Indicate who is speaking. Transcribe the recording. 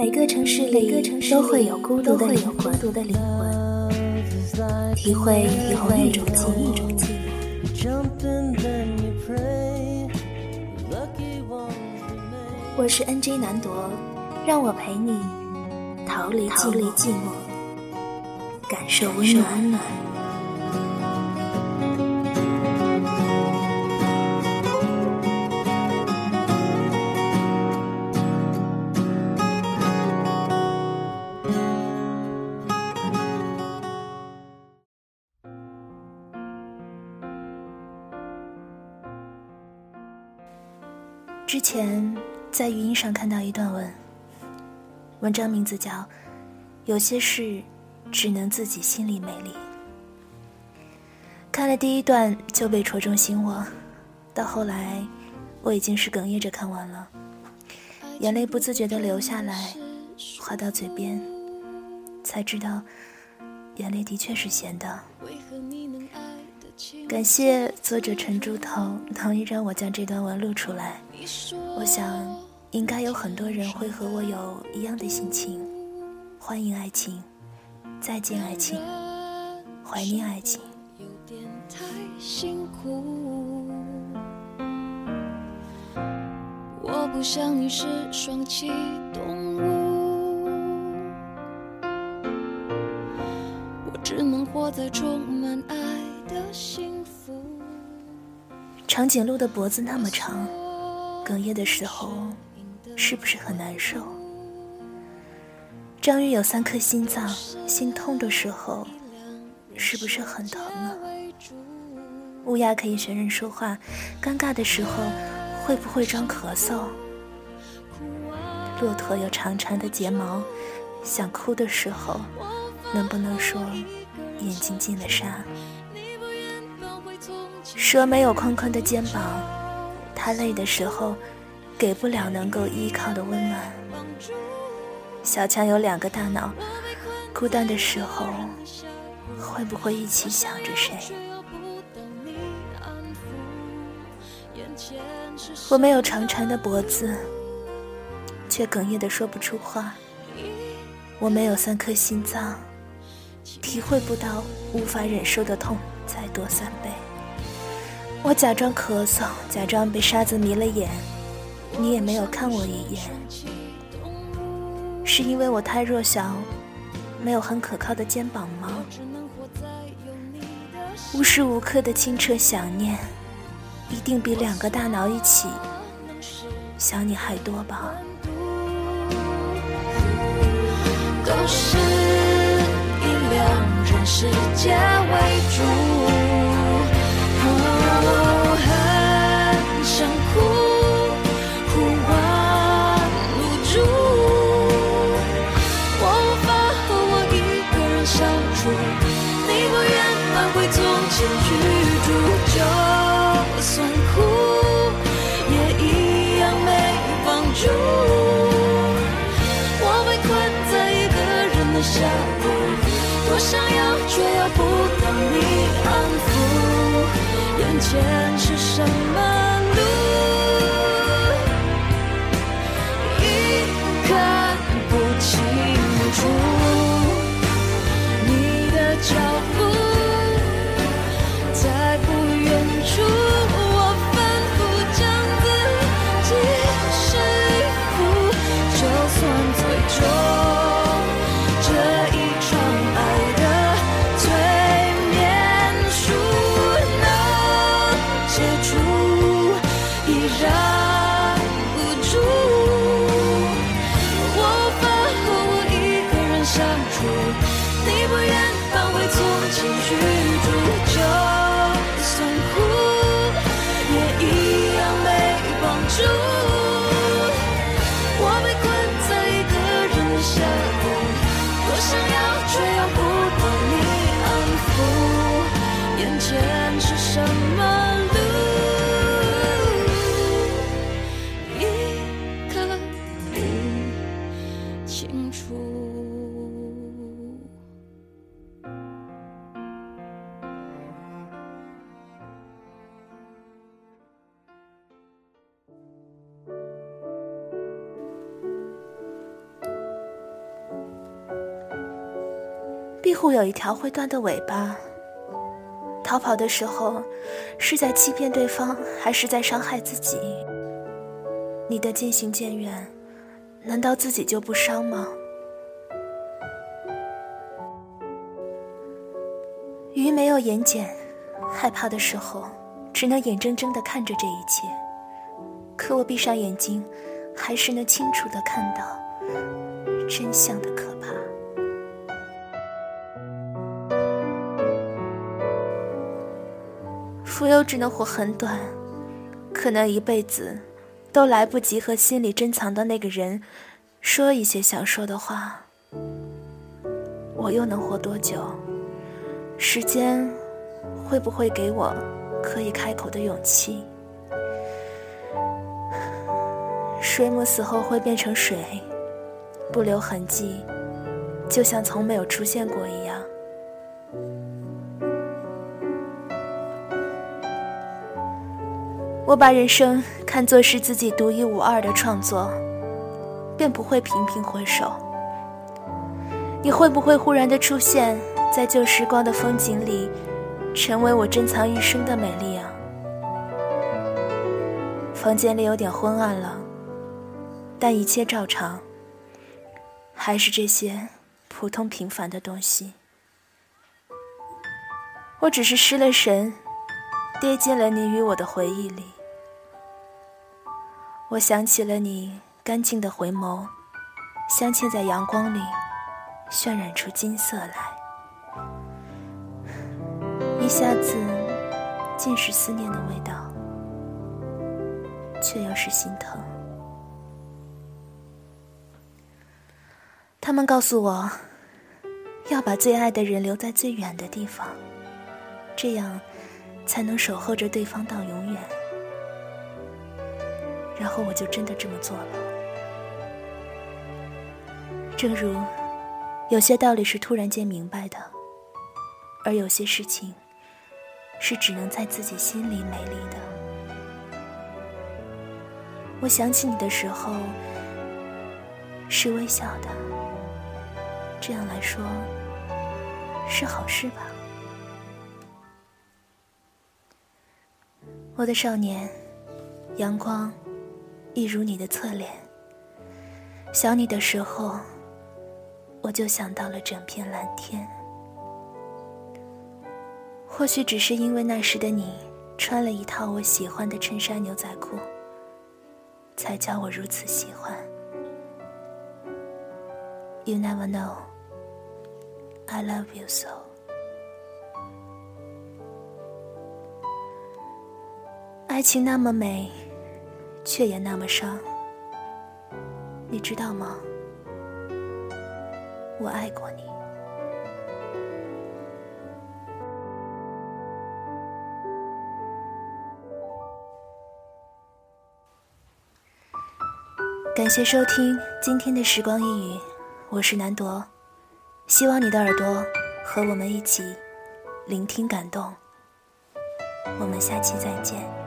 Speaker 1: 每个城市里都会有孤独的灵魂，体会体会一种寂寞。我是 NJ 南朵，让我陪你逃离寂寞，感受温暖。之前在语音上看到一段文，文章名字叫《有些事只能自己心里美丽》。看了第一段就被戳中心窝，到后来我已经是哽咽着看完了，眼泪不自觉的流下来，滑到嘴边，才知道眼泪的确是咸的。感谢作者陈猪头同意让我将这段文录出来。我想，应该有很多人会和我有一样的心情。欢迎爱情，再见爱情，怀念爱情。我不想你是双栖动物，我只能活在充满爱。长颈鹿的脖子那么长。哽咽的时候，是不是很难受？章鱼有三颗心脏，心痛的时候，是不是很疼啊？乌鸦可以学人说话，尴尬的时候会不会装咳嗽？骆驼有长长的睫毛，想哭的时候，能不能说眼睛进了沙？蛇没有宽宽的肩膀。他累的时候，给不了能够依靠的温暖。小强有两个大脑，孤单的时候，会不会一起想着谁？我没有长长的脖子，却哽咽的说不出话。我没有三颗心脏，体会不到无法忍受的痛再多三倍。我假装咳嗽，假装被沙子迷了眼，你也没有看我一眼，是因为我太弱小，没有很可靠的肩膀吗？无时无刻的清澈想念，一定比两个大脑一起想你还多吧？都是以两人世界想要却要不到你安抚，眼前是什么路，已看不清楚。
Speaker 2: 壁虎有一条会断的尾巴。逃跑的时候，是在欺骗对方，还是在伤害自己？你的渐行渐远，难道自己就不伤吗？鱼没有眼睑，害怕的时候，只能眼睁睁的看着这一切。可我闭上眼睛，还是能清楚的看到真相的可蜉蝣只能活很短，可能一辈子都来不及和心里珍藏的那个人说一些想说的话。我又能活多久？时间会不会给我可以开口的勇气？水母死后会变成水，不留痕迹，就像从没有出现过一样。我把人生看作是自己独一无二的创作，便不会频频回首。你会不会忽然的出现在旧时光的风景里，成为我珍藏一生的美丽啊？房间里有点昏暗了，但一切照常，还是这些普通平凡的东西。我只是失了神，跌进了你与我的回忆里。我想起了你干净的回眸，镶嵌在阳光里，渲染出金色来。一下子，尽是思念的味道，却又是心疼。他们告诉我，要把最爱的人留在最远的地方，这样才能守候着对方到永远。然后我就真的这么做了。正如有些道理是突然间明白的，而有些事情是只能在自己心里美丽的。我想起你的时候是微笑的，这样来说是好事吧？我的少年，阳光。一如你的侧脸，想你的时候，我就想到了整片蓝天。或许只是因为那时的你穿了一套我喜欢的衬衫牛仔裤，才叫我如此喜欢。You never know, I love you so。爱情那么美。却也那么伤，你知道吗？我爱过你。感谢收听今天的时光一语，我是南朵，希望你的耳朵和我们一起聆听感动。我们下期再见。